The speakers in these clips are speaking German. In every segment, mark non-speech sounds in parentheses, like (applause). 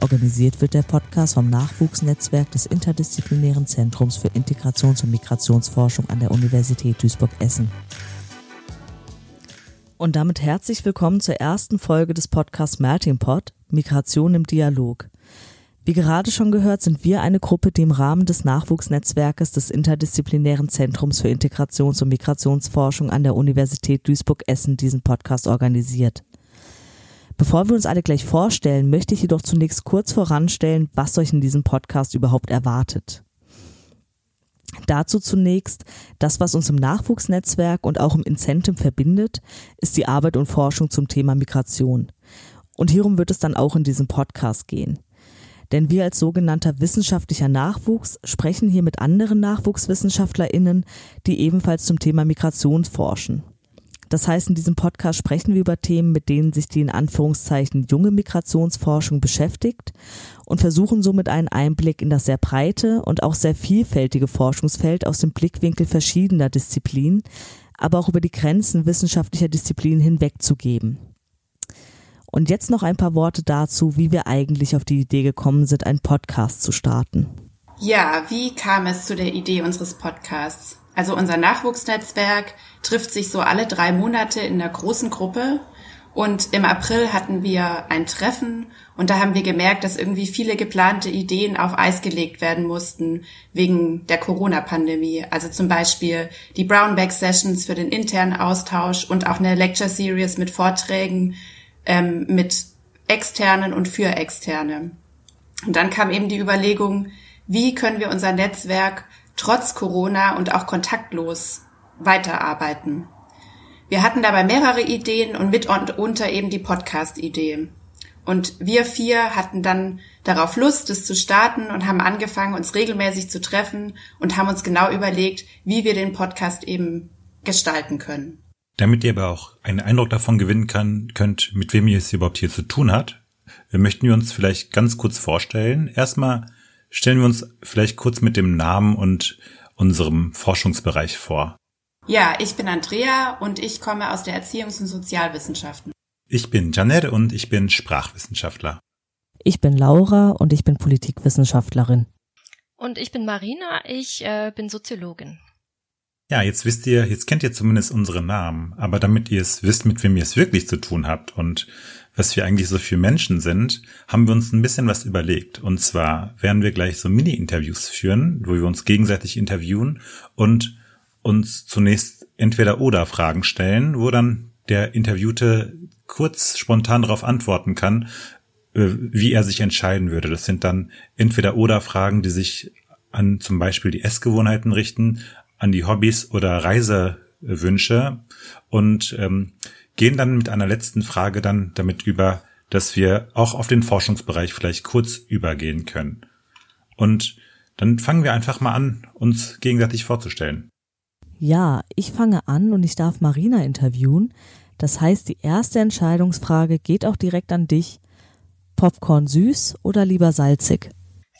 Organisiert wird der Podcast vom Nachwuchsnetzwerk des Interdisziplinären Zentrums für Integrations- und Migrationsforschung an der Universität Duisburg-Essen. Und damit herzlich willkommen zur ersten Folge des Podcasts Melting Pot, Migration im Dialog. Wie gerade schon gehört, sind wir eine Gruppe, die im Rahmen des Nachwuchsnetzwerkes des Interdisziplinären Zentrums für Integrations- und Migrationsforschung an der Universität Duisburg-Essen diesen Podcast organisiert. Bevor wir uns alle gleich vorstellen, möchte ich jedoch zunächst kurz voranstellen, was euch in diesem Podcast überhaupt erwartet. Dazu zunächst, das, was uns im Nachwuchsnetzwerk und auch im Incentive verbindet, ist die Arbeit und Forschung zum Thema Migration. Und hierum wird es dann auch in diesem Podcast gehen. Denn wir als sogenannter wissenschaftlicher Nachwuchs sprechen hier mit anderen NachwuchswissenschaftlerInnen, die ebenfalls zum Thema Migration forschen. Das heißt, in diesem Podcast sprechen wir über Themen, mit denen sich die in Anführungszeichen junge Migrationsforschung beschäftigt und versuchen somit einen Einblick in das sehr breite und auch sehr vielfältige Forschungsfeld aus dem Blickwinkel verschiedener Disziplinen, aber auch über die Grenzen wissenschaftlicher Disziplinen hinwegzugeben. Und jetzt noch ein paar Worte dazu, wie wir eigentlich auf die Idee gekommen sind, einen Podcast zu starten. Ja, wie kam es zu der Idee unseres Podcasts? Also unser Nachwuchsnetzwerk trifft sich so alle drei Monate in einer großen Gruppe. Und im April hatten wir ein Treffen und da haben wir gemerkt, dass irgendwie viele geplante Ideen auf Eis gelegt werden mussten wegen der Corona-Pandemie. Also zum Beispiel die Brownback Sessions für den internen Austausch und auch eine Lecture Series mit Vorträgen ähm, mit externen und für externe. Und dann kam eben die Überlegung, wie können wir unser Netzwerk trotz Corona und auch kontaktlos weiterarbeiten. Wir hatten dabei mehrere Ideen und mit und unter eben die Podcast-Idee. Und wir vier hatten dann darauf Lust, es zu starten und haben angefangen, uns regelmäßig zu treffen und haben uns genau überlegt, wie wir den Podcast eben gestalten können. Damit ihr aber auch einen Eindruck davon gewinnen kann, könnt, mit wem ihr es überhaupt hier zu tun hat, möchten wir uns vielleicht ganz kurz vorstellen. Erstmal stellen wir uns vielleicht kurz mit dem Namen und unserem Forschungsbereich vor. Ja, ich bin Andrea und ich komme aus der Erziehungs- und Sozialwissenschaften. Ich bin Janet und ich bin Sprachwissenschaftler. Ich bin Laura und ich bin Politikwissenschaftlerin. Und ich bin Marina, ich äh, bin Soziologin. Ja, jetzt wisst ihr, jetzt kennt ihr zumindest unsere Namen, aber damit ihr es wisst, mit wem ihr es wirklich zu tun habt und was wir eigentlich so für Menschen sind, haben wir uns ein bisschen was überlegt. Und zwar werden wir gleich so Mini-Interviews führen, wo wir uns gegenseitig interviewen und uns zunächst entweder oder Fragen stellen, wo dann der Interviewte kurz spontan darauf antworten kann, äh, wie er sich entscheiden würde. Das sind dann entweder oder Fragen, die sich an zum Beispiel die Essgewohnheiten richten, an die Hobbys oder Reisewünsche und ähm, gehen dann mit einer letzten Frage dann damit über, dass wir auch auf den Forschungsbereich vielleicht kurz übergehen können. Und dann fangen wir einfach mal an, uns gegenseitig vorzustellen. Ja, ich fange an und ich darf Marina interviewen. Das heißt, die erste Entscheidungsfrage geht auch direkt an dich. Popcorn süß oder lieber salzig?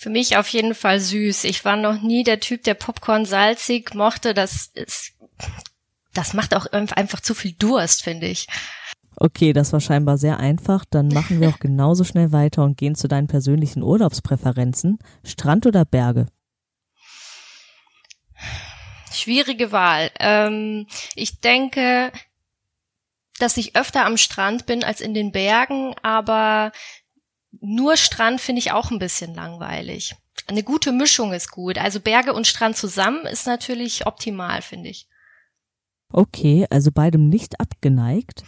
Für mich auf jeden Fall süß. Ich war noch nie der Typ, der Popcorn salzig mochte. Das ist, das macht auch einfach zu viel Durst, finde ich. Okay, das war scheinbar sehr einfach. Dann machen wir (laughs) auch genauso schnell weiter und gehen zu deinen persönlichen Urlaubspräferenzen. Strand oder Berge? Schwierige Wahl. Ähm, ich denke, dass ich öfter am Strand bin als in den Bergen, aber nur Strand finde ich auch ein bisschen langweilig. Eine gute Mischung ist gut. Also Berge und Strand zusammen ist natürlich optimal, finde ich. Okay, also beidem nicht abgeneigt.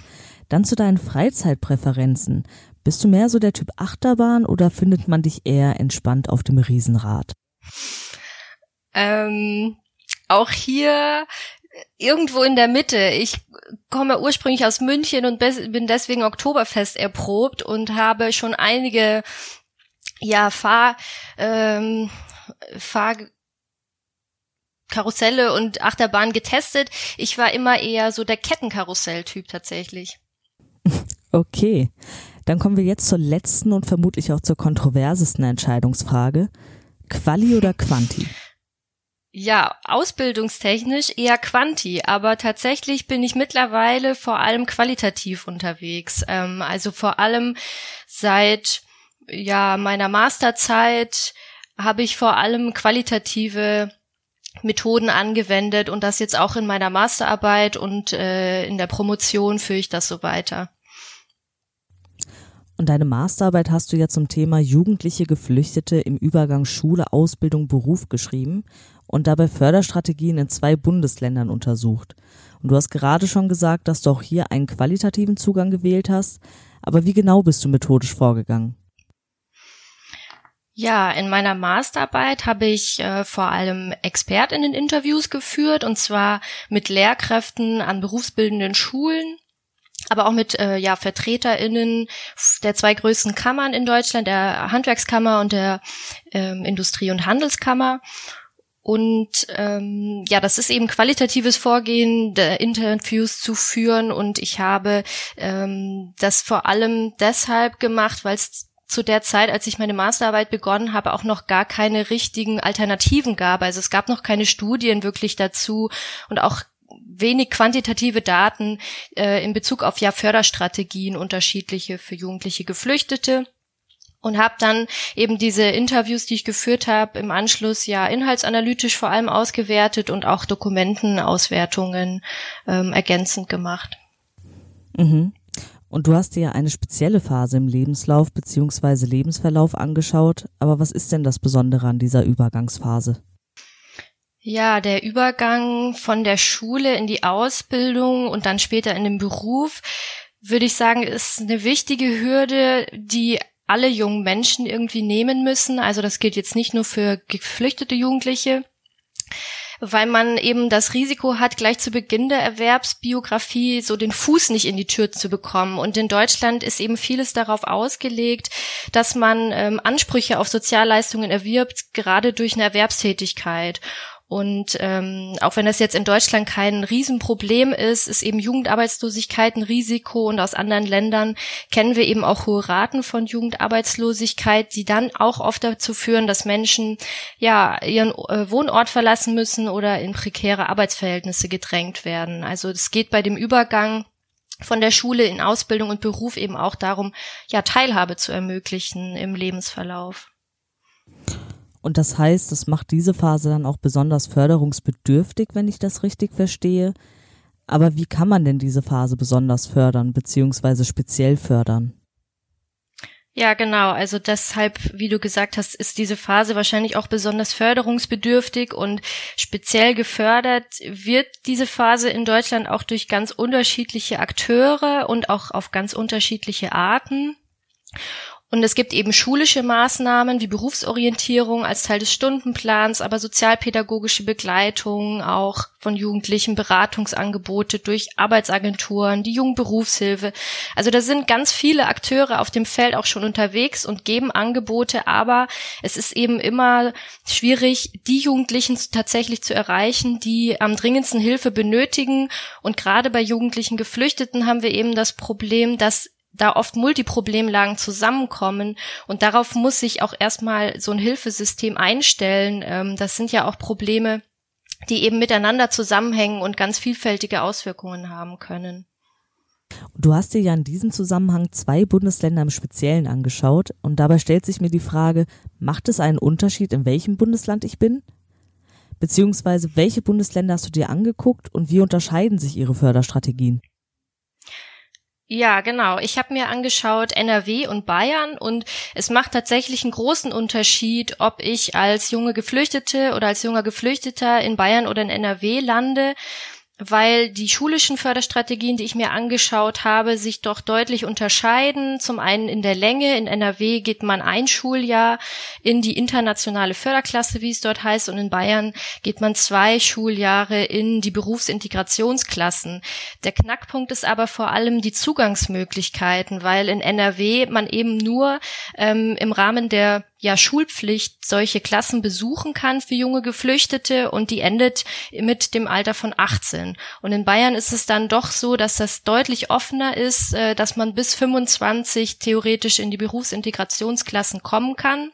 Dann zu deinen Freizeitpräferenzen. Bist du mehr so der Typ Achterbahn oder findet man dich eher entspannt auf dem Riesenrad? Ähm, auch hier irgendwo in der Mitte. Ich komme ursprünglich aus München und bin deswegen Oktoberfest erprobt und habe schon einige ja Fahr ähm, Fahr Karusselle und Achterbahn getestet. Ich war immer eher so der Kettenkarussell-Typ tatsächlich. (laughs) Okay, dann kommen wir jetzt zur letzten und vermutlich auch zur kontroversesten Entscheidungsfrage. Quali oder Quanti? (laughs) Ja, ausbildungstechnisch eher Quanti, aber tatsächlich bin ich mittlerweile vor allem qualitativ unterwegs. Ähm, also vor allem seit ja meiner Masterzeit habe ich vor allem qualitative Methoden angewendet und das jetzt auch in meiner Masterarbeit und äh, in der Promotion führe ich das so weiter. Und deine Masterarbeit hast du ja zum Thema jugendliche Geflüchtete im Übergang Schule, Ausbildung, Beruf geschrieben und dabei Förderstrategien in zwei Bundesländern untersucht. Und du hast gerade schon gesagt, dass du auch hier einen qualitativen Zugang gewählt hast. Aber wie genau bist du methodisch vorgegangen? Ja, in meiner Masterarbeit habe ich äh, vor allem Expertinnen-Interviews geführt und zwar mit Lehrkräften an berufsbildenden Schulen, aber auch mit äh, ja, VertreterInnen der zwei größten Kammern in Deutschland, der Handwerkskammer und der ähm, Industrie- und Handelskammer. Und ähm, ja, das ist eben qualitatives Vorgehen, Interviews zu führen. Und ich habe ähm, das vor allem deshalb gemacht, weil es zu der Zeit, als ich meine Masterarbeit begonnen habe, auch noch gar keine richtigen Alternativen gab. Also es gab noch keine Studien wirklich dazu und auch wenig quantitative Daten äh, in Bezug auf ja Förderstrategien unterschiedliche für jugendliche Geflüchtete und habe dann eben diese Interviews, die ich geführt habe, im Anschluss ja inhaltsanalytisch vor allem ausgewertet und auch Dokumentenauswertungen ähm, ergänzend gemacht. Mhm. Und du hast dir ja eine spezielle Phase im Lebenslauf beziehungsweise Lebensverlauf angeschaut, aber was ist denn das Besondere an dieser Übergangsphase? Ja, der Übergang von der Schule in die Ausbildung und dann später in den Beruf, würde ich sagen, ist eine wichtige Hürde, die alle jungen Menschen irgendwie nehmen müssen. Also das gilt jetzt nicht nur für geflüchtete Jugendliche, weil man eben das Risiko hat, gleich zu Beginn der Erwerbsbiografie so den Fuß nicht in die Tür zu bekommen. Und in Deutschland ist eben vieles darauf ausgelegt, dass man ähm, Ansprüche auf Sozialleistungen erwirbt, gerade durch eine Erwerbstätigkeit. Und ähm, auch wenn das jetzt in Deutschland kein Riesenproblem ist, ist eben Jugendarbeitslosigkeit ein Risiko und aus anderen Ländern kennen wir eben auch hohe Raten von Jugendarbeitslosigkeit, die dann auch oft dazu führen, dass Menschen ja ihren äh, Wohnort verlassen müssen oder in prekäre Arbeitsverhältnisse gedrängt werden. Also es geht bei dem Übergang von der Schule in Ausbildung und Beruf eben auch darum, ja Teilhabe zu ermöglichen im Lebensverlauf. Und das heißt, es macht diese Phase dann auch besonders förderungsbedürftig, wenn ich das richtig verstehe. Aber wie kann man denn diese Phase besonders fördern, beziehungsweise speziell fördern? Ja, genau. Also deshalb, wie du gesagt hast, ist diese Phase wahrscheinlich auch besonders förderungsbedürftig und speziell gefördert wird diese Phase in Deutschland auch durch ganz unterschiedliche Akteure und auch auf ganz unterschiedliche Arten. Und es gibt eben schulische Maßnahmen wie Berufsorientierung als Teil des Stundenplans, aber sozialpädagogische Begleitung auch von Jugendlichen, Beratungsangebote durch Arbeitsagenturen, die Jugendberufshilfe. Also da sind ganz viele Akteure auf dem Feld auch schon unterwegs und geben Angebote, aber es ist eben immer schwierig, die Jugendlichen tatsächlich zu erreichen, die am dringendsten Hilfe benötigen. Und gerade bei jugendlichen Geflüchteten haben wir eben das Problem, dass da oft Multiproblemlagen zusammenkommen und darauf muss sich auch erstmal so ein Hilfesystem einstellen. Ähm, das sind ja auch Probleme, die eben miteinander zusammenhängen und ganz vielfältige Auswirkungen haben können. Du hast dir ja in diesem Zusammenhang zwei Bundesländer im Speziellen angeschaut und dabei stellt sich mir die Frage, macht es einen Unterschied, in welchem Bundesland ich bin? Beziehungsweise welche Bundesländer hast du dir angeguckt und wie unterscheiden sich ihre Förderstrategien? Ja, genau. Ich habe mir angeschaut NRW und Bayern und es macht tatsächlich einen großen Unterschied, ob ich als junge Geflüchtete oder als junger Geflüchteter in Bayern oder in NRW lande weil die schulischen Förderstrategien, die ich mir angeschaut habe, sich doch deutlich unterscheiden. Zum einen in der Länge. In NRW geht man ein Schuljahr in die internationale Förderklasse, wie es dort heißt, und in Bayern geht man zwei Schuljahre in die Berufsintegrationsklassen. Der Knackpunkt ist aber vor allem die Zugangsmöglichkeiten, weil in NRW man eben nur ähm, im Rahmen der ja Schulpflicht solche Klassen besuchen kann für junge Geflüchtete und die endet mit dem Alter von 18. Und in Bayern ist es dann doch so, dass das deutlich offener ist, äh, dass man bis 25 theoretisch in die Berufsintegrationsklassen kommen kann.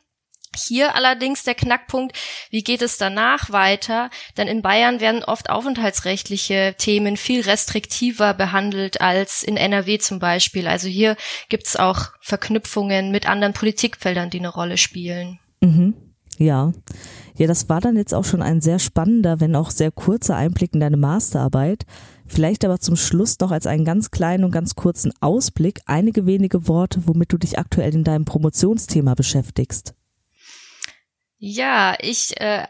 Hier allerdings der Knackpunkt, wie geht es danach weiter? Denn in Bayern werden oft aufenthaltsrechtliche Themen viel restriktiver behandelt als in NRW zum Beispiel. Also hier gibt es auch Verknüpfungen mit anderen Politikfeldern, die eine Rolle spielen. Mhm. Ja. Ja, das war dann jetzt auch schon ein sehr spannender, wenn auch sehr kurzer Einblick in deine Masterarbeit. Vielleicht aber zum Schluss noch als einen ganz kleinen und ganz kurzen Ausblick einige wenige Worte, womit du dich aktuell in deinem Promotionsthema beschäftigst. Ja, ich, äh,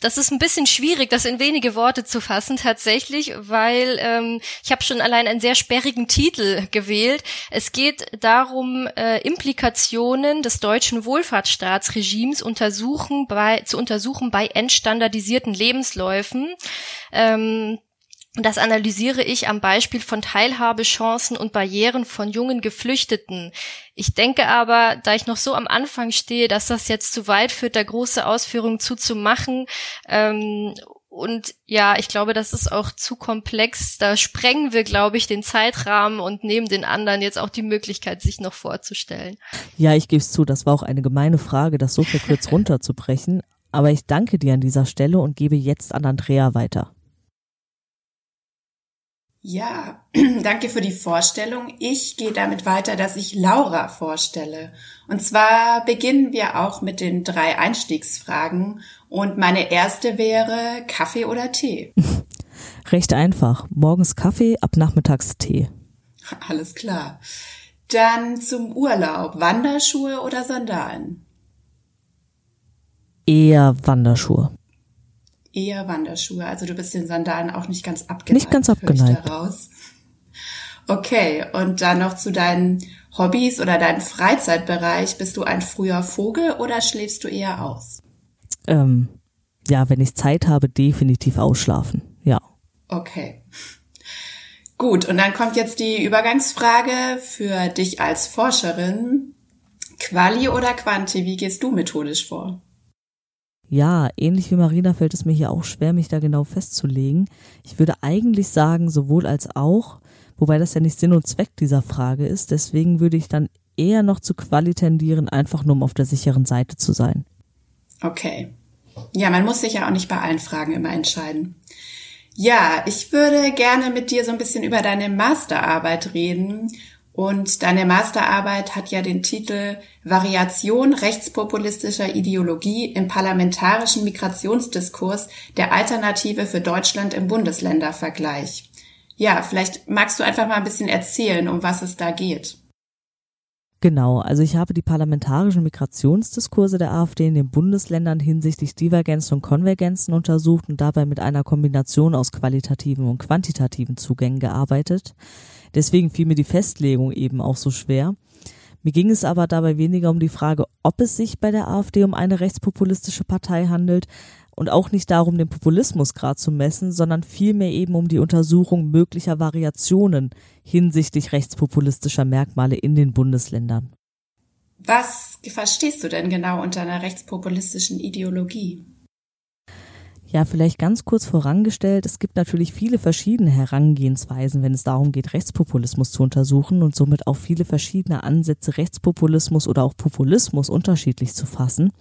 das ist ein bisschen schwierig, das in wenige Worte zu fassen tatsächlich, weil ähm, ich habe schon allein einen sehr sperrigen Titel gewählt. Es geht darum, äh, Implikationen des deutschen Wohlfahrtsstaatsregimes untersuchen bei, zu untersuchen bei entstandardisierten Lebensläufen. Ähm, das analysiere ich am Beispiel von Teilhabechancen und Barrieren von jungen Geflüchteten. Ich denke aber, da ich noch so am Anfang stehe, dass das jetzt zu weit führt, da große Ausführungen zuzumachen. Ähm, und ja, ich glaube, das ist auch zu komplex. Da sprengen wir, glaube ich, den Zeitrahmen und nehmen den anderen jetzt auch die Möglichkeit, sich noch vorzustellen. Ja, ich gebe es zu, das war auch eine gemeine Frage, das so verkürzt (laughs) runterzubrechen. Aber ich danke dir an dieser Stelle und gebe jetzt an Andrea weiter. Ja, (clears throat) danke für die Vorstellung. Ich gehe damit weiter, dass ich Laura vorstelle. Und zwar beginnen wir auch mit den drei Einstiegsfragen. Und meine erste wäre Kaffee oder Tee? (laughs) Recht einfach. Morgens Kaffee, ab nachmittags Tee. (laughs) Alles klar. Dann zum Urlaub. Wanderschuhe oder Sandalen? Eher Wanderschuhe eher Wanderschuhe. Also du bist den Sandalen auch nicht ganz abgeneigt. Nicht ganz abgeneigt. Daraus. Okay, und dann noch zu deinen Hobbys oder deinem Freizeitbereich. Bist du ein früher Vogel oder schläfst du eher aus? Ähm, ja, wenn ich Zeit habe, definitiv ausschlafen. Ja. Okay. Gut, und dann kommt jetzt die Übergangsfrage für dich als Forscherin. Quali oder Quanti, wie gehst du methodisch vor? Ja, ähnlich wie Marina fällt es mir hier auch schwer, mich da genau festzulegen. Ich würde eigentlich sagen, sowohl als auch, wobei das ja nicht Sinn und Zweck dieser Frage ist. Deswegen würde ich dann eher noch zu Quali tendieren, einfach nur um auf der sicheren Seite zu sein. Okay. Ja, man muss sich ja auch nicht bei allen Fragen immer entscheiden. Ja, ich würde gerne mit dir so ein bisschen über deine Masterarbeit reden und deine Masterarbeit hat ja den Titel Variation rechtspopulistischer Ideologie im parlamentarischen Migrationsdiskurs der Alternative für Deutschland im Bundesländervergleich. Ja, vielleicht magst du einfach mal ein bisschen erzählen, um was es da geht. Genau, also ich habe die parlamentarischen Migrationsdiskurse der AfD in den Bundesländern hinsichtlich Divergenzen und Konvergenzen untersucht und dabei mit einer Kombination aus qualitativen und quantitativen Zugängen gearbeitet. Deswegen fiel mir die Festlegung eben auch so schwer. Mir ging es aber dabei weniger um die Frage, ob es sich bei der AfD um eine rechtspopulistische Partei handelt und auch nicht darum, den Populismusgrad zu messen, sondern vielmehr eben um die Untersuchung möglicher Variationen hinsichtlich rechtspopulistischer Merkmale in den Bundesländern. Was verstehst du denn genau unter einer rechtspopulistischen Ideologie? Ja, vielleicht ganz kurz vorangestellt, es gibt natürlich viele verschiedene Herangehensweisen, wenn es darum geht, Rechtspopulismus zu untersuchen und somit auch viele verschiedene Ansätze, Rechtspopulismus oder auch Populismus unterschiedlich zu fassen.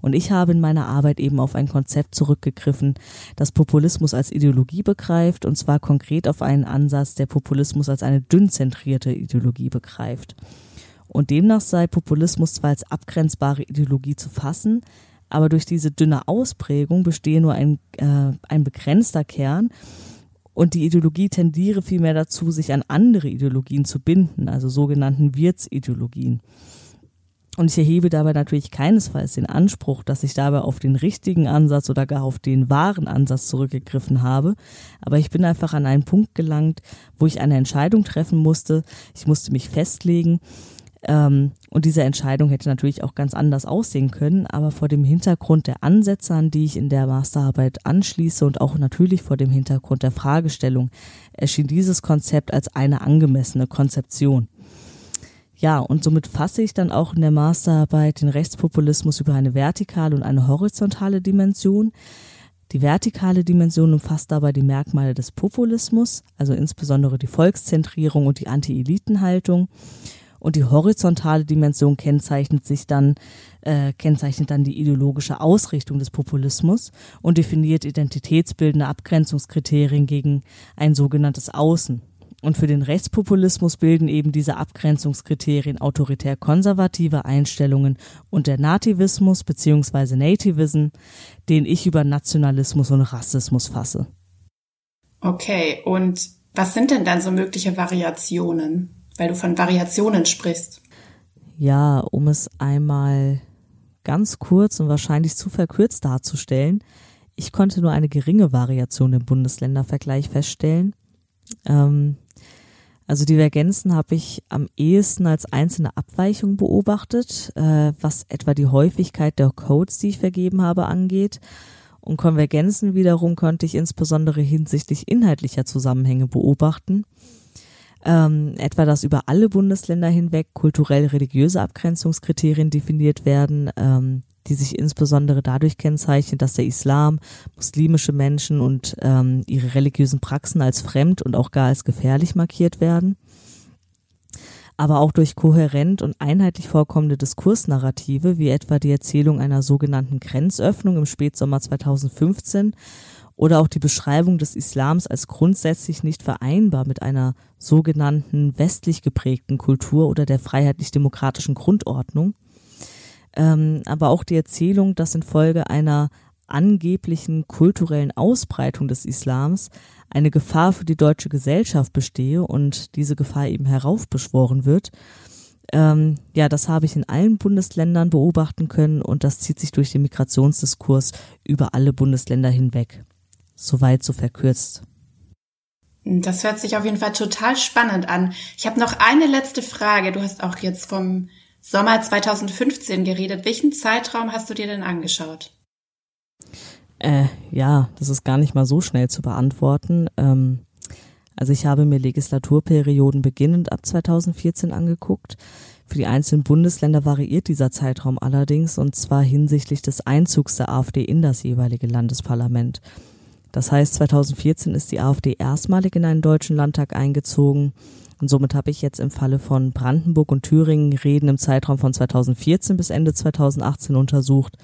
Und ich habe in meiner Arbeit eben auf ein Konzept zurückgegriffen, das Populismus als Ideologie begreift, und zwar konkret auf einen Ansatz, der Populismus als eine dünnzentrierte Ideologie begreift. Und demnach sei Populismus zwar als abgrenzbare Ideologie zu fassen, aber durch diese dünne Ausprägung bestehe nur ein, äh, ein begrenzter Kern und die Ideologie tendiere vielmehr dazu, sich an andere Ideologien zu binden, also sogenannten Wirtsideologien. Und ich erhebe dabei natürlich keinesfalls den Anspruch, dass ich dabei auf den richtigen Ansatz oder gar auf den wahren Ansatz zurückgegriffen habe. Aber ich bin einfach an einen Punkt gelangt, wo ich eine Entscheidung treffen musste. Ich musste mich festlegen ähm, und diese Entscheidung hätte natürlich auch ganz anders aussehen können, aber vor dem Hintergrund der Ansätze, an die ich in der Masterarbeit anschließe und auch natürlich vor dem Hintergrund der Fragestellung, erschien dieses Konzept als eine angemessene Konzeption. Ja, und somit fasse ich dann auch in der Masterarbeit den Rechtspopulismus über eine vertikale und eine horizontale Dimension. Die vertikale Dimension umfasst dabei die Merkmale des Populismus, also insbesondere die Volkszentrierung und die Anti-Eliten-Haltung. Und die horizontale Dimension kennzeichnet sich dann, äh, kennzeichnet dann die ideologische Ausrichtung des Populismus und definiert identitätsbildende Abgrenzungskriterien gegen ein sogenanntes Außen. Und für den Rechtspopulismus bilden eben diese Abgrenzungskriterien autoritär-konservative Einstellungen und der Nativismus bzw. Nativism, den ich über Nationalismus und Rassismus fasse. Okay, und was sind denn dann so mögliche Variationen, weil du von Variationen sprichst? Ja, um es einmal ganz kurz und wahrscheinlich zu verkürzt darzustellen, ich konnte nur eine geringe Variation im Bundesländervergleich feststellen. Ähm, also Divergenzen habe ich am ehesten als einzelne Abweichung beobachtet, äh, was etwa die Häufigkeit der Codes, die ich vergeben habe, angeht. Und Konvergenzen wiederum konnte ich insbesondere hinsichtlich inhaltlicher Zusammenhänge beobachten. Ähm, etwa, dass über alle Bundesländer hinweg kulturell-religiöse Abgrenzungskriterien definiert werden, ähm, die sich insbesondere dadurch kennzeichnen, dass der Islam muslimische Menschen und ähm, ihre religiösen Praxen als fremd und auch gar als gefährlich markiert werden. Aber auch durch kohärent und einheitlich vorkommende Diskursnarrative, wie etwa die Erzählung einer sogenannten Grenzöffnung im Spätsommer 2015 oder auch die Beschreibung des Islams als grundsätzlich nicht vereinbar mit einer sogenannten westlich geprägten Kultur oder der freiheitlich-demokratischen Grundordnung ähm, aber auch die Erzählung, dass infolge einer angeblichen kulturellen Ausbreitung des Islams eine Gefahr für die deutsche Gesellschaft bestehe und diese Gefahr eben heraufbeschworen wird. Ähm, ja, das habe ich in allen Bundesländern beobachten können und das zieht sich durch den Migrationsdiskurs über alle Bundesländer hinweg. Soweit so verkürzt. Das hört sich auf jeden Fall total spannend an. Ich habe noch eine letzte Frage. Du hast auch jetzt vom Sommer 2015 geredet. Welchen Zeitraum hast du dir denn angeschaut? Äh, ja, das ist gar nicht mal so schnell zu beantworten. Ähm, also ich habe mir Legislaturperioden beginnend ab 2014 angeguckt. Für die einzelnen Bundesländer variiert dieser Zeitraum allerdings und zwar hinsichtlich des Einzugs der AfD in das jeweilige Landesparlament. Das heißt, 2014 ist die AfD erstmalig in einen deutschen Landtag eingezogen und somit habe ich jetzt im Falle von Brandenburg und Thüringen Reden im Zeitraum von 2014 bis Ende 2018 untersucht.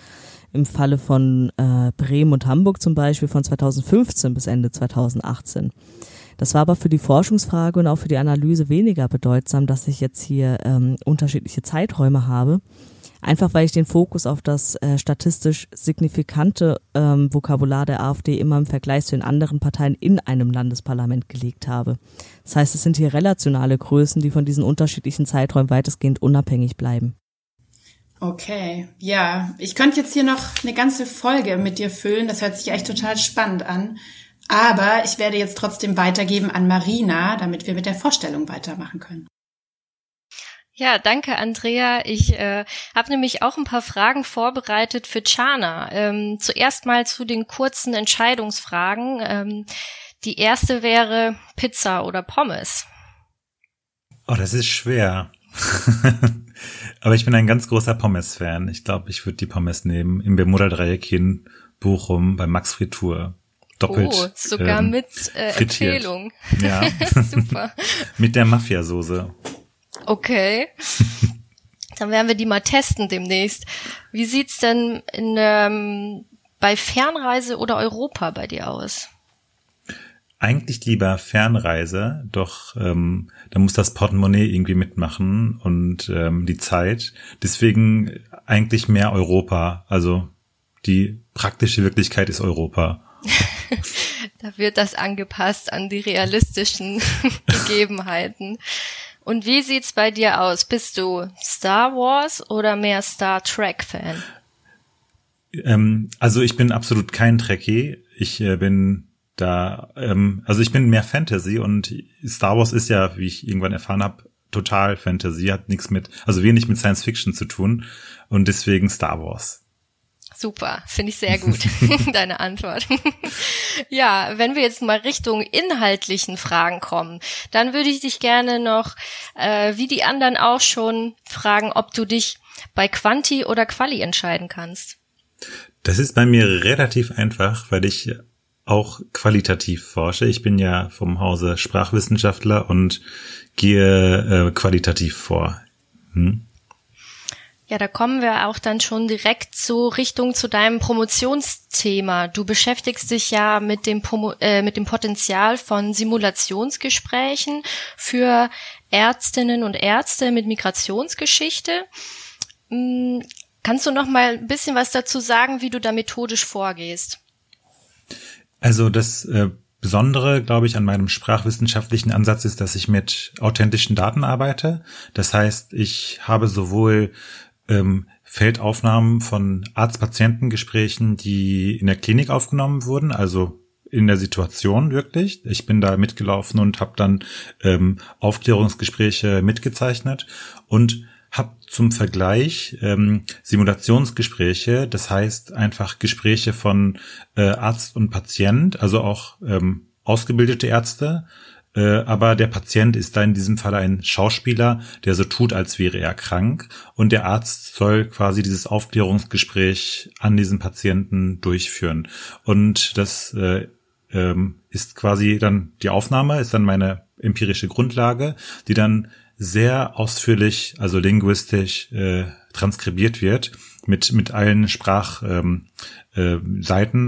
Im Falle von äh, Bremen und Hamburg zum Beispiel von 2015 bis Ende 2018. Das war aber für die Forschungsfrage und auch für die Analyse weniger bedeutsam, dass ich jetzt hier ähm, unterschiedliche Zeiträume habe. Einfach weil ich den Fokus auf das äh, statistisch signifikante ähm, Vokabular der AfD immer im Vergleich zu den anderen Parteien in einem Landesparlament gelegt habe. Das heißt, es sind hier relationale Größen, die von diesen unterschiedlichen Zeiträumen weitestgehend unabhängig bleiben. Okay, ja, ich könnte jetzt hier noch eine ganze Folge mit dir füllen. Das hört sich echt total spannend an. Aber ich werde jetzt trotzdem weitergeben an Marina, damit wir mit der Vorstellung weitermachen können. Ja, danke, Andrea. Ich äh, habe nämlich auch ein paar Fragen vorbereitet für Chana. Ähm, zuerst mal zu den kurzen Entscheidungsfragen. Ähm, die erste wäre Pizza oder Pommes. Oh, das ist schwer. (laughs) Aber ich bin ein ganz großer Pommes-Fan. Ich glaube, ich würde die Pommes nehmen im Bermuda-Dreieck in Bochum bei Max Fritur. Doppelt. Oh, sogar ähm, mit äh, Empfehlung. Ja. (laughs) Super. (laughs) mit der Mafiasoße. Okay. (laughs) Dann werden wir die mal testen demnächst. Wie sieht's denn in, ähm, bei Fernreise oder Europa bei dir aus? Eigentlich lieber Fernreise, doch ähm, da muss das Portemonnaie irgendwie mitmachen und ähm, die Zeit. Deswegen eigentlich mehr Europa. Also die praktische Wirklichkeit ist Europa. (laughs) da wird das angepasst an die realistischen (laughs) Gegebenheiten. Und wie sieht's bei dir aus? Bist du Star Wars oder mehr Star Trek Fan? Ähm, also ich bin absolut kein Trekkie. Ich äh, bin da, ähm, also ich bin mehr Fantasy und Star Wars ist ja, wie ich irgendwann erfahren habe, total Fantasy, hat nichts mit, also wenig mit Science Fiction zu tun und deswegen Star Wars. Super, finde ich sehr gut, (laughs) (laughs) deine Antwort. (laughs) ja, wenn wir jetzt mal Richtung inhaltlichen Fragen kommen, dann würde ich dich gerne noch, äh, wie die anderen auch schon, fragen, ob du dich bei Quanti oder Quali entscheiden kannst. Das ist bei mir relativ einfach, weil ich auch qualitativ forsche. Ich bin ja vom Hause Sprachwissenschaftler und gehe äh, qualitativ vor. Hm? Ja, da kommen wir auch dann schon direkt so Richtung zu deinem Promotionsthema. Du beschäftigst dich ja mit dem, äh, mit dem Potenzial von Simulationsgesprächen für Ärztinnen und Ärzte mit Migrationsgeschichte. Hm, kannst du noch mal ein bisschen was dazu sagen, wie du da methodisch vorgehst? Also das äh, Besondere, glaube ich, an meinem sprachwissenschaftlichen Ansatz ist, dass ich mit authentischen Daten arbeite. Das heißt, ich habe sowohl ähm, Feldaufnahmen von Arzt-Patientengesprächen, die in der Klinik aufgenommen wurden, also in der Situation wirklich. Ich bin da mitgelaufen und habe dann ähm, Aufklärungsgespräche mitgezeichnet und habe zum Vergleich ähm, Simulationsgespräche, das heißt einfach Gespräche von äh, Arzt und Patient, also auch ähm, ausgebildete Ärzte äh, aber der Patient ist da in diesem Fall ein Schauspieler, der so tut, als wäre er krank und der Arzt soll quasi dieses Aufklärungsgespräch an diesem Patienten durchführen. Und das äh, ähm, ist quasi dann die Aufnahme, ist dann meine empirische Grundlage, die dann sehr ausführlich, also linguistisch äh, transkribiert wird mit mit allen Sprachseiten, ähm, äh,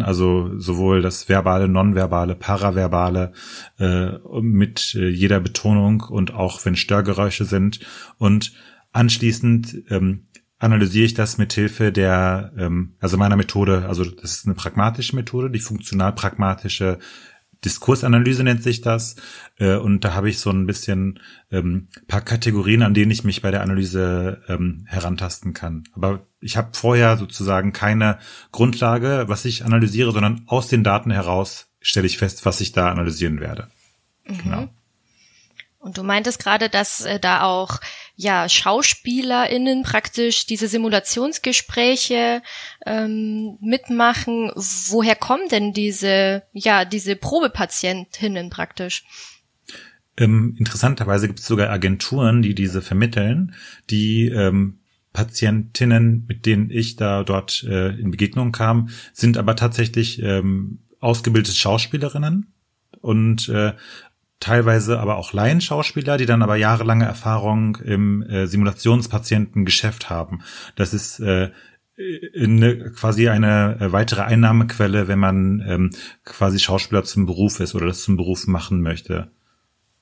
also sowohl das verbale, nonverbale, paraverbale, äh, mit äh, jeder Betonung und auch wenn Störgeräusche sind. Und anschließend ähm, analysiere ich das mit Hilfe der, ähm, also meiner Methode, also das ist eine pragmatische Methode, die funktional-pragmatische Diskursanalyse nennt sich das. Äh, und da habe ich so ein bisschen ähm, paar Kategorien, an denen ich mich bei der Analyse ähm, herantasten kann. Aber ich habe vorher sozusagen keine Grundlage, was ich analysiere, sondern aus den Daten heraus stelle ich fest, was ich da analysieren werde. Mhm. Genau. Und du meintest gerade, dass äh, da auch ja SchauspielerInnen praktisch diese Simulationsgespräche ähm, mitmachen. Woher kommen denn diese ja diese Probepatientinnen praktisch? Ähm, interessanterweise gibt es sogar Agenturen, die diese vermitteln, die ähm, Patientinnen, mit denen ich da dort äh, in Begegnung kam, sind aber tatsächlich ähm, ausgebildete Schauspielerinnen und äh, teilweise aber auch Laienschauspieler, die dann aber jahrelange Erfahrung im äh, Simulationspatientengeschäft haben. Das ist äh, eine, quasi eine äh, weitere Einnahmequelle, wenn man ähm, quasi Schauspieler zum Beruf ist oder das zum Beruf machen möchte.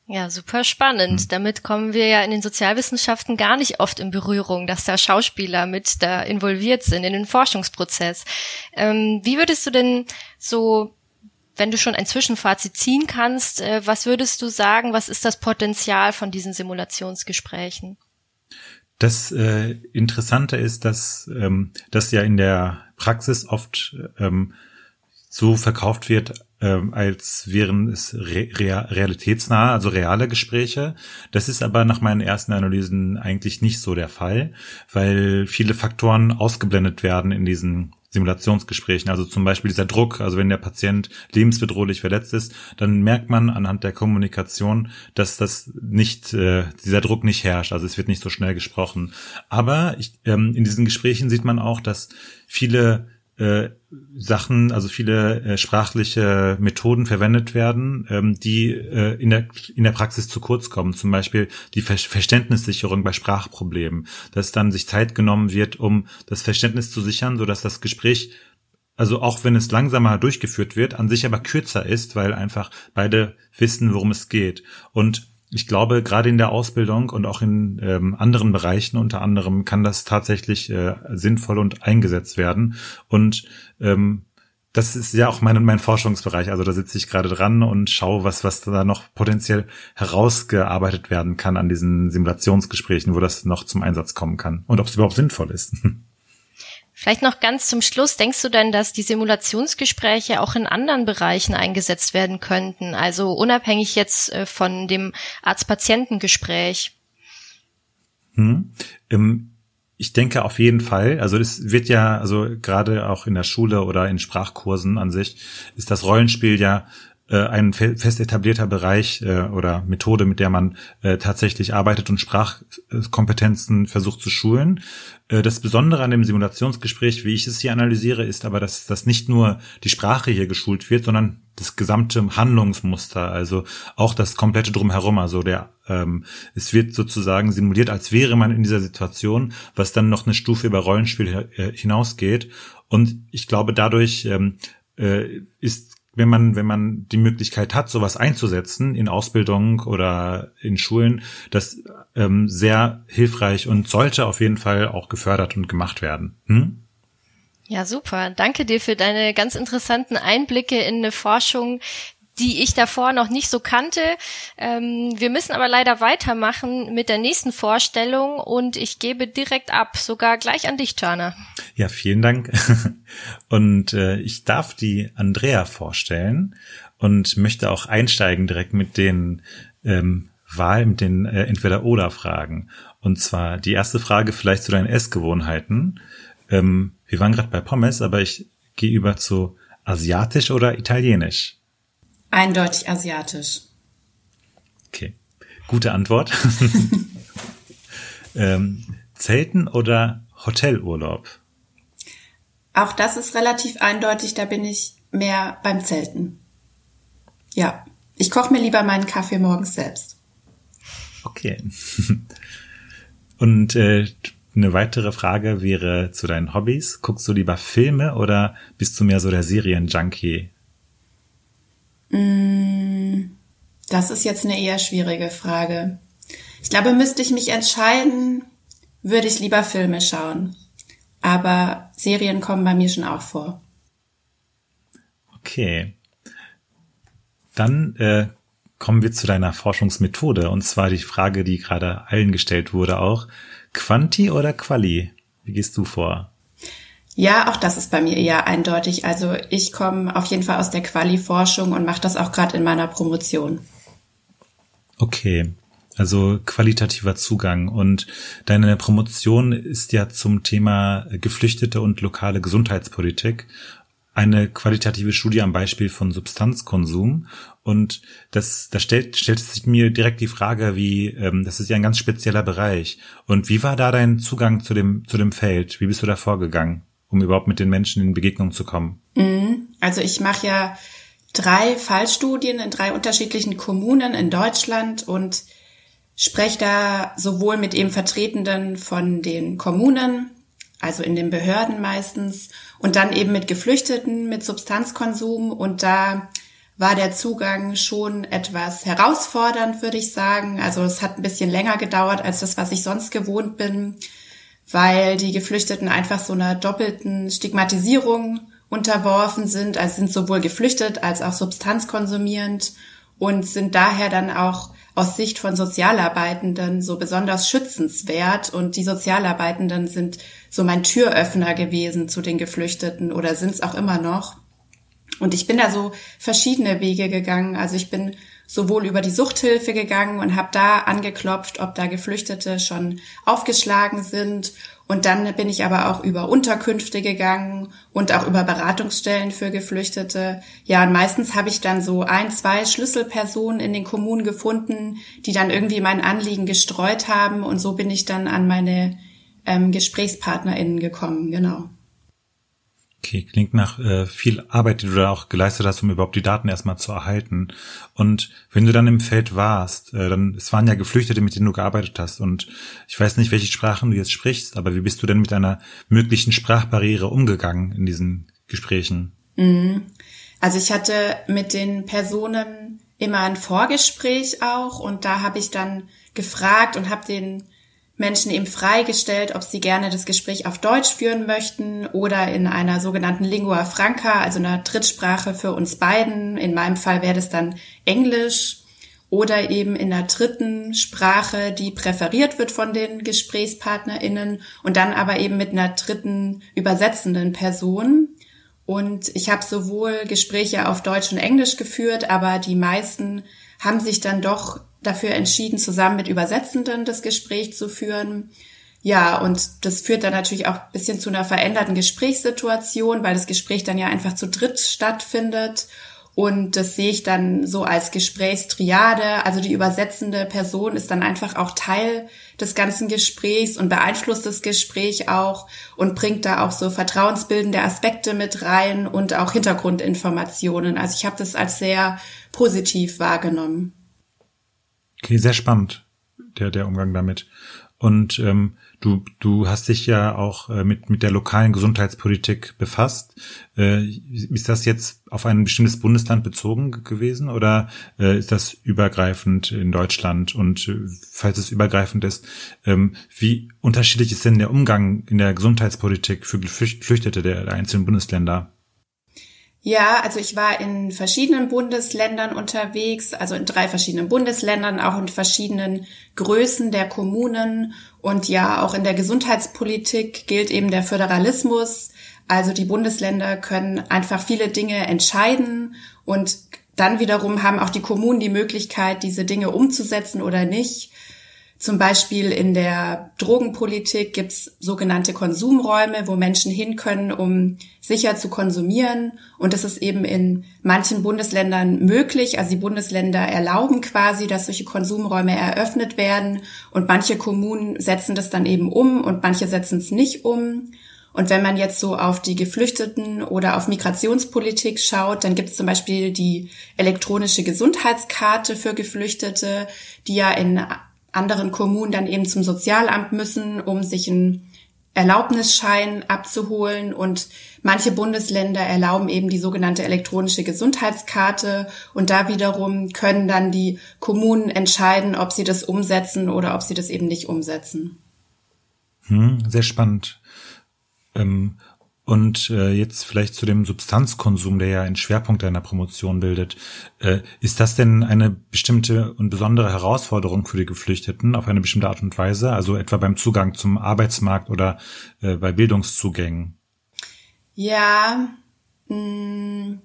Ja, super spannend. Hm. Damit kommen wir ja in den Sozialwissenschaften gar nicht oft in Berührung, dass da Schauspieler mit da involviert sind in den Forschungsprozess. Ähm, wie würdest du denn so wenn du schon ein Zwischenfazit ziehen kannst, äh, was würdest du sagen, was ist das Potenzial von diesen Simulationsgesprächen? Das äh, Interessante ist, dass ähm, das ja in der Praxis oft ähm, so verkauft wird, ähm, als wären es re realitätsnahe, also reale Gespräche. Das ist aber nach meinen ersten Analysen eigentlich nicht so der Fall, weil viele Faktoren ausgeblendet werden in diesen Simulationsgesprächen. Also zum Beispiel dieser Druck, also wenn der Patient lebensbedrohlich verletzt ist, dann merkt man anhand der Kommunikation, dass das nicht, äh, dieser Druck nicht herrscht. Also es wird nicht so schnell gesprochen. Aber ich, ähm, in diesen Gesprächen sieht man auch, dass viele äh, Sachen, also viele äh, sprachliche Methoden verwendet werden, ähm, die äh, in, der, in der Praxis zu kurz kommen. Zum Beispiel die Ver Verständnissicherung bei Sprachproblemen, dass dann sich Zeit genommen wird, um das Verständnis zu sichern, so dass das Gespräch also auch wenn es langsamer durchgeführt wird, an sich aber kürzer ist, weil einfach beide wissen, worum es geht. Und ich glaube, gerade in der Ausbildung und auch in ähm, anderen Bereichen unter anderem kann das tatsächlich äh, sinnvoll und eingesetzt werden. Und ähm, das ist ja auch mein, mein Forschungsbereich. Also da sitze ich gerade dran und schaue, was, was da noch potenziell herausgearbeitet werden kann an diesen Simulationsgesprächen, wo das noch zum Einsatz kommen kann und ob es überhaupt sinnvoll ist. (laughs) Vielleicht noch ganz zum Schluss, denkst du denn, dass die Simulationsgespräche auch in anderen Bereichen eingesetzt werden könnten? Also unabhängig jetzt äh, von dem Arzt-Patienten-Gespräch? Hm. Ähm, ich denke auf jeden Fall. Also es wird ja, also gerade auch in der Schule oder in Sprachkursen an sich, ist das Rollenspiel ja äh, ein fest etablierter Bereich äh, oder Methode, mit der man äh, tatsächlich arbeitet und Sprachkompetenzen versucht zu schulen. Äh, das Besondere an dem Simulationsgespräch, wie ich es hier analysiere, ist aber, dass, dass nicht nur die Sprache hier geschult wird, sondern das gesamte Handlungsmuster, also auch das komplette drumherum, also der ähm, es wird sozusagen simuliert, als wäre man in dieser Situation, was dann noch eine Stufe über Rollenspiel äh, hinausgeht. Und ich glaube, dadurch ähm, äh, ist wenn man, wenn man die Möglichkeit hat, sowas einzusetzen in Ausbildung oder in Schulen, das ähm, sehr hilfreich und sollte auf jeden Fall auch gefördert und gemacht werden. Hm? Ja, super. Danke dir für deine ganz interessanten Einblicke in eine Forschung, die ich davor noch nicht so kannte. Ähm, wir müssen aber leider weitermachen mit der nächsten Vorstellung und ich gebe direkt ab, sogar gleich an dich, Turner. Ja, vielen Dank. (laughs) Und äh, ich darf die Andrea vorstellen und möchte auch einsteigen direkt mit den ähm, Wahl, mit den äh, Entweder-Oder-Fragen. Und zwar die erste Frage vielleicht zu deinen Essgewohnheiten. Ähm, wir waren gerade bei Pommes, aber ich gehe über zu asiatisch oder italienisch. Eindeutig asiatisch. Okay, gute Antwort. (laughs) ähm, Zelten oder Hotelurlaub? Auch das ist relativ eindeutig, da bin ich mehr beim Zelten. Ja, ich koche mir lieber meinen Kaffee morgens selbst. Okay. (laughs) Und äh, eine weitere Frage wäre zu deinen Hobbys. Guckst du lieber Filme oder bist du mehr so der Serienjunkie? Mm, das ist jetzt eine eher schwierige Frage. Ich glaube, müsste ich mich entscheiden, würde ich lieber Filme schauen. Aber Serien kommen bei mir schon auch vor. Okay. Dann äh, kommen wir zu deiner Forschungsmethode. Und zwar die Frage, die gerade allen gestellt wurde auch. Quanti oder Quali? Wie gehst du vor? Ja, auch das ist bei mir eher eindeutig. Also ich komme auf jeden Fall aus der Quali-Forschung und mache das auch gerade in meiner Promotion. Okay, also qualitativer Zugang. Und deine Promotion ist ja zum Thema Geflüchtete und lokale Gesundheitspolitik eine qualitative Studie am Beispiel von Substanzkonsum. Und das, da stellt, stellt sich mir direkt die Frage, wie, ähm, das ist ja ein ganz spezieller Bereich. Und wie war da dein Zugang zu dem, zu dem Feld? Wie bist du da vorgegangen? Um überhaupt mit den Menschen in Begegnung zu kommen? Mhm. Also ich mache ja drei Fallstudien in drei unterschiedlichen Kommunen in Deutschland und spreche da sowohl mit eben Vertretenden von den Kommunen, also in den Behörden meistens, und dann eben mit Geflüchteten, mit Substanzkonsum. Und da war der Zugang schon etwas herausfordernd, würde ich sagen. Also es hat ein bisschen länger gedauert als das, was ich sonst gewohnt bin weil die Geflüchteten einfach so einer doppelten Stigmatisierung unterworfen sind, also sind sowohl geflüchtet als auch substanzkonsumierend und sind daher dann auch aus Sicht von Sozialarbeitenden so besonders schützenswert und die Sozialarbeitenden sind so mein Türöffner gewesen zu den Geflüchteten oder sind es auch immer noch. Und ich bin da so verschiedene Wege gegangen. Also ich bin sowohl über die Suchthilfe gegangen und habe da angeklopft, ob da Geflüchtete schon aufgeschlagen sind. Und dann bin ich aber auch über Unterkünfte gegangen und auch über Beratungsstellen für Geflüchtete. Ja, und meistens habe ich dann so ein, zwei Schlüsselpersonen in den Kommunen gefunden, die dann irgendwie mein Anliegen gestreut haben. Und so bin ich dann an meine ähm, GesprächspartnerInnen gekommen, genau. Okay, klingt nach äh, viel Arbeit, die du da auch geleistet hast, um überhaupt die Daten erstmal zu erhalten. Und wenn du dann im Feld warst, äh, dann, es waren ja Geflüchtete, mit denen du gearbeitet hast. Und ich weiß nicht, welche Sprachen du jetzt sprichst, aber wie bist du denn mit einer möglichen Sprachbarriere umgegangen in diesen Gesprächen? Mhm. Also ich hatte mit den Personen immer ein Vorgespräch auch und da habe ich dann gefragt und habe den Menschen eben freigestellt, ob sie gerne das Gespräch auf Deutsch führen möchten oder in einer sogenannten Lingua Franca, also einer Drittsprache für uns beiden. In meinem Fall wäre das dann Englisch oder eben in einer dritten Sprache, die präferiert wird von den GesprächspartnerInnen und dann aber eben mit einer dritten übersetzenden Person. Und ich habe sowohl Gespräche auf Deutsch und Englisch geführt, aber die meisten haben sich dann doch dafür entschieden, zusammen mit Übersetzenden das Gespräch zu führen. Ja, und das führt dann natürlich auch ein bisschen zu einer veränderten Gesprächssituation, weil das Gespräch dann ja einfach zu dritt stattfindet. Und das sehe ich dann so als Gesprächstriade. Also die übersetzende Person ist dann einfach auch Teil des ganzen Gesprächs und beeinflusst das Gespräch auch und bringt da auch so vertrauensbildende Aspekte mit rein und auch Hintergrundinformationen. Also ich habe das als sehr positiv wahrgenommen. Okay, sehr spannend, der, der Umgang damit. Und ähm, du, du hast dich ja auch äh, mit, mit der lokalen Gesundheitspolitik befasst. Äh, ist das jetzt auf ein bestimmtes Bundesland bezogen gewesen oder äh, ist das übergreifend in Deutschland? Und äh, falls es übergreifend ist, ähm, wie unterschiedlich ist denn der Umgang in der Gesundheitspolitik für Geflüchtete der, der einzelnen Bundesländer? Ja, also ich war in verschiedenen Bundesländern unterwegs, also in drei verschiedenen Bundesländern, auch in verschiedenen Größen der Kommunen. Und ja, auch in der Gesundheitspolitik gilt eben der Föderalismus. Also die Bundesländer können einfach viele Dinge entscheiden und dann wiederum haben auch die Kommunen die Möglichkeit, diese Dinge umzusetzen oder nicht. Zum Beispiel in der Drogenpolitik gibt's sogenannte Konsumräume, wo Menschen hin können, um sicher zu konsumieren. Und das ist eben in manchen Bundesländern möglich. Also die Bundesländer erlauben quasi, dass solche Konsumräume eröffnet werden. Und manche Kommunen setzen das dann eben um und manche setzen es nicht um. Und wenn man jetzt so auf die Geflüchteten oder auf Migrationspolitik schaut, dann gibt es zum Beispiel die elektronische Gesundheitskarte für Geflüchtete, die ja in anderen Kommunen dann eben zum Sozialamt müssen, um sich einen Erlaubnisschein abzuholen und manche Bundesländer erlauben eben die sogenannte elektronische Gesundheitskarte und da wiederum können dann die Kommunen entscheiden, ob sie das umsetzen oder ob sie das eben nicht umsetzen. Hm, sehr spannend. Ähm, und äh, jetzt vielleicht zu dem Substanzkonsum, der ja einen Schwerpunkt deiner Promotion bildet. Äh, ist das denn eine bestimmte und besondere Herausforderung für die Geflüchteten auf eine bestimmte Art und Weise? Also etwa beim Zugang zum Arbeitsmarkt oder äh, bei Bildungszugängen? Ja, mh, mm,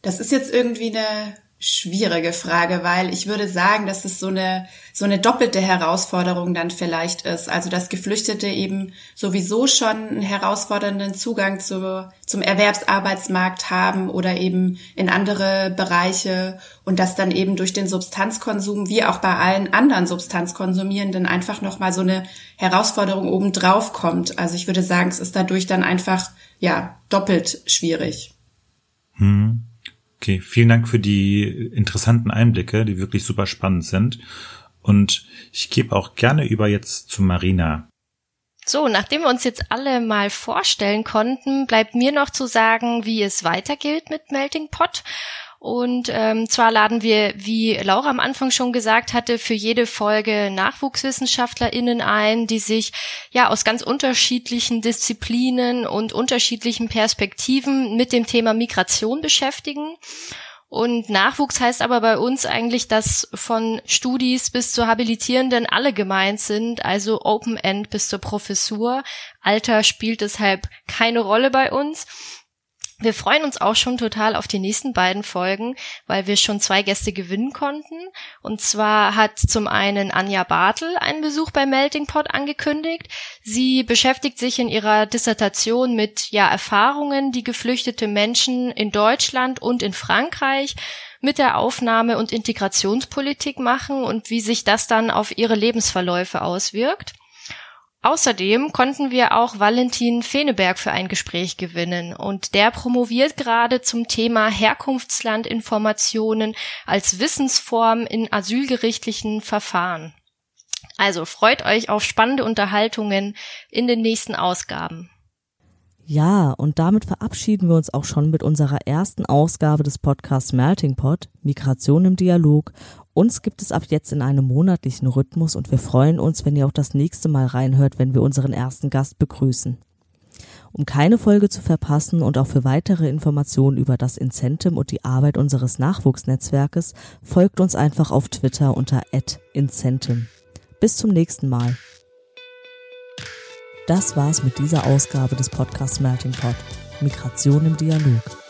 das ist jetzt irgendwie eine schwierige Frage, weil ich würde sagen, dass es so eine, so eine doppelte Herausforderung dann vielleicht ist. Also, dass Geflüchtete eben sowieso schon einen herausfordernden Zugang zu, zum Erwerbsarbeitsmarkt haben oder eben in andere Bereiche und dass dann eben durch den Substanzkonsum, wie auch bei allen anderen Substanzkonsumierenden, einfach nochmal so eine Herausforderung obendrauf kommt. Also, ich würde sagen, es ist dadurch dann einfach, ja, doppelt schwierig. Hm. Okay, vielen Dank für die interessanten Einblicke, die wirklich super spannend sind. Und ich gebe auch gerne über jetzt zu Marina. So, nachdem wir uns jetzt alle mal vorstellen konnten, bleibt mir noch zu sagen, wie es weitergeht mit Melting Pot. Und ähm, zwar laden wir, wie Laura am Anfang schon gesagt hatte, für jede Folge NachwuchswissenschaftlerInnen ein, die sich ja aus ganz unterschiedlichen Disziplinen und unterschiedlichen Perspektiven mit dem Thema Migration beschäftigen. Und Nachwuchs heißt aber bei uns eigentlich, dass von Studis bis zu Habilitierenden alle gemeint sind, also Open End bis zur Professur. Alter spielt deshalb keine Rolle bei uns. Wir freuen uns auch schon total auf die nächsten beiden Folgen, weil wir schon zwei Gäste gewinnen konnten. Und zwar hat zum einen Anja Bartel einen Besuch bei Melting Pot angekündigt. Sie beschäftigt sich in ihrer Dissertation mit ja Erfahrungen, die geflüchtete Menschen in Deutschland und in Frankreich mit der Aufnahme- und Integrationspolitik machen und wie sich das dann auf ihre Lebensverläufe auswirkt. Außerdem konnten wir auch Valentin Feneberg für ein Gespräch gewinnen und der promoviert gerade zum Thema Herkunftslandinformationen als Wissensform in asylgerichtlichen Verfahren. Also freut euch auf spannende Unterhaltungen in den nächsten Ausgaben. Ja, und damit verabschieden wir uns auch schon mit unserer ersten Ausgabe des Podcasts Melting Pot, Migration im Dialog uns gibt es ab jetzt in einem monatlichen Rhythmus und wir freuen uns, wenn ihr auch das nächste Mal reinhört, wenn wir unseren ersten Gast begrüßen. Um keine Folge zu verpassen und auch für weitere Informationen über das Incentum und die Arbeit unseres Nachwuchsnetzwerkes folgt uns einfach auf Twitter unter @incentum. Bis zum nächsten Mal. Das war's mit dieser Ausgabe des Podcasts Melting Pot. Migration im Dialog.